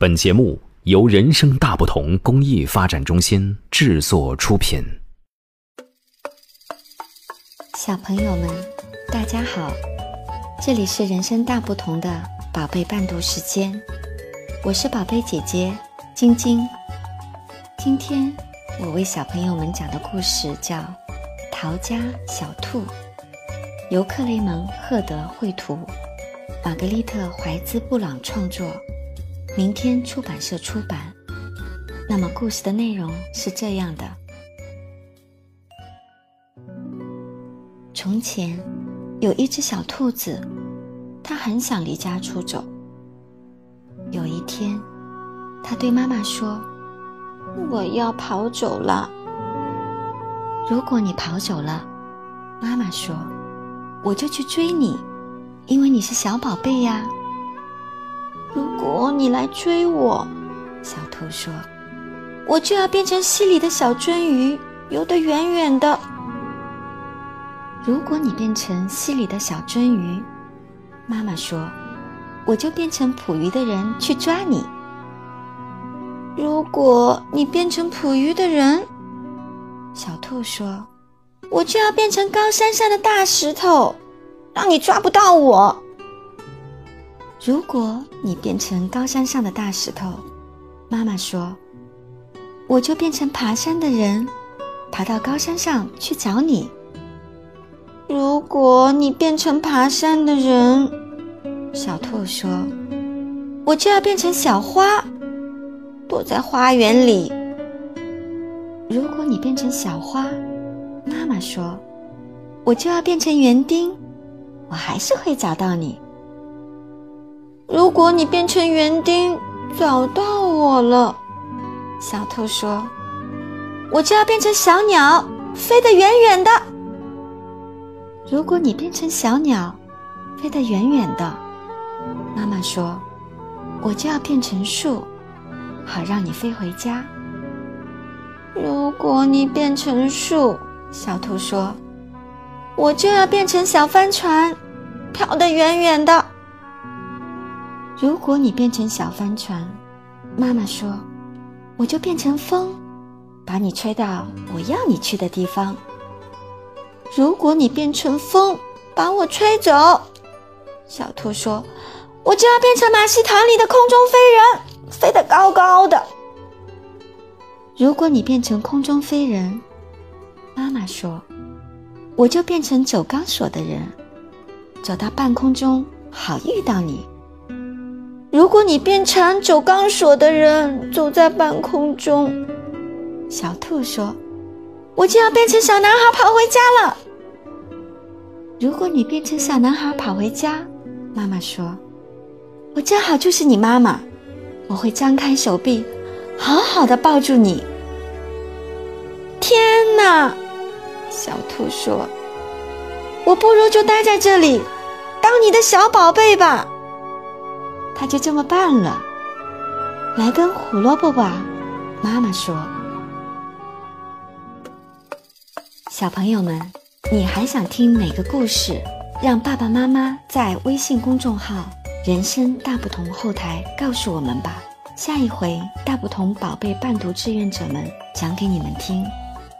本节目由人生大不同公益发展中心制作出品。小朋友们，大家好，这里是人生大不同的宝贝伴读时间，我是宝贝姐姐晶晶。今天我为小朋友们讲的故事叫《逃家小兔》，由克雷蒙·赫德绘图。玛格丽特·怀兹·布朗创作，明天出版社出版。那么，故事的内容是这样的：从前，有一只小兔子，它很想离家出走。有一天，它对妈妈说：“我要跑走了。”如果你跑走了，妈妈说：“我就去追你。”因为你是小宝贝呀。如果你来追我，小兔说，我就要变成溪里的小鳟鱼，游得远远的。如果你变成溪里的小鳟鱼，妈妈说，我就变成捕鱼的人去抓你。如果你变成捕鱼的人，小兔说，我就要变成高山上的大石头。让你抓不到我。如果你变成高山上的大石头，妈妈说，我就变成爬山的人，爬到高山上去找你。如果你变成爬山的人，小兔说，我就要变成小花，躲在花园里。如果你变成小花，妈妈说，我就要变成园丁。我还是会找到你。如果你变成园丁找到我了，小兔说：“我就要变成小鸟，飞得远远的。”如果你变成小鸟，飞得远远的，妈妈说：“我就要变成树，好让你飞回家。”如果你变成树，小兔说。我就要变成小帆船，飘得远远的。如果你变成小帆船，妈妈说，我就变成风，把你吹到我要你去的地方。如果你变成风，把我吹走，小兔说，我就要变成马戏团里的空中飞人，飞得高高的。如果你变成空中飞人，妈妈说。我就变成走钢索的人，走到半空中，好遇到你。如果你变成走钢索的人，走在半空中，小兔说：“我就要变成小男孩跑回家了。”如果你变成小男孩跑回家，妈妈说：“我正好就是你妈妈，我会张开手臂，好好的抱住你。”天哪！小兔说：“我不如就待在这里，当你的小宝贝吧。”他就这么办了。来根胡萝卜吧，妈妈说。小朋友们，你还想听哪个故事？让爸爸妈妈在微信公众号“人生大不同”后台告诉我们吧。下一回大不同宝贝伴读志愿者们讲给你们听。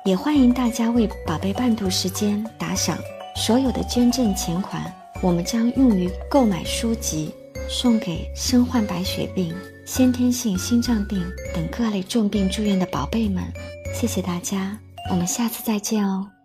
也欢迎大家为宝贝伴读时间打赏，所有的捐赠钱款我们将用于购买书籍，送给身患白血病、先天性心脏病等各类重病住院的宝贝们。谢谢大家，我们下次再见哦。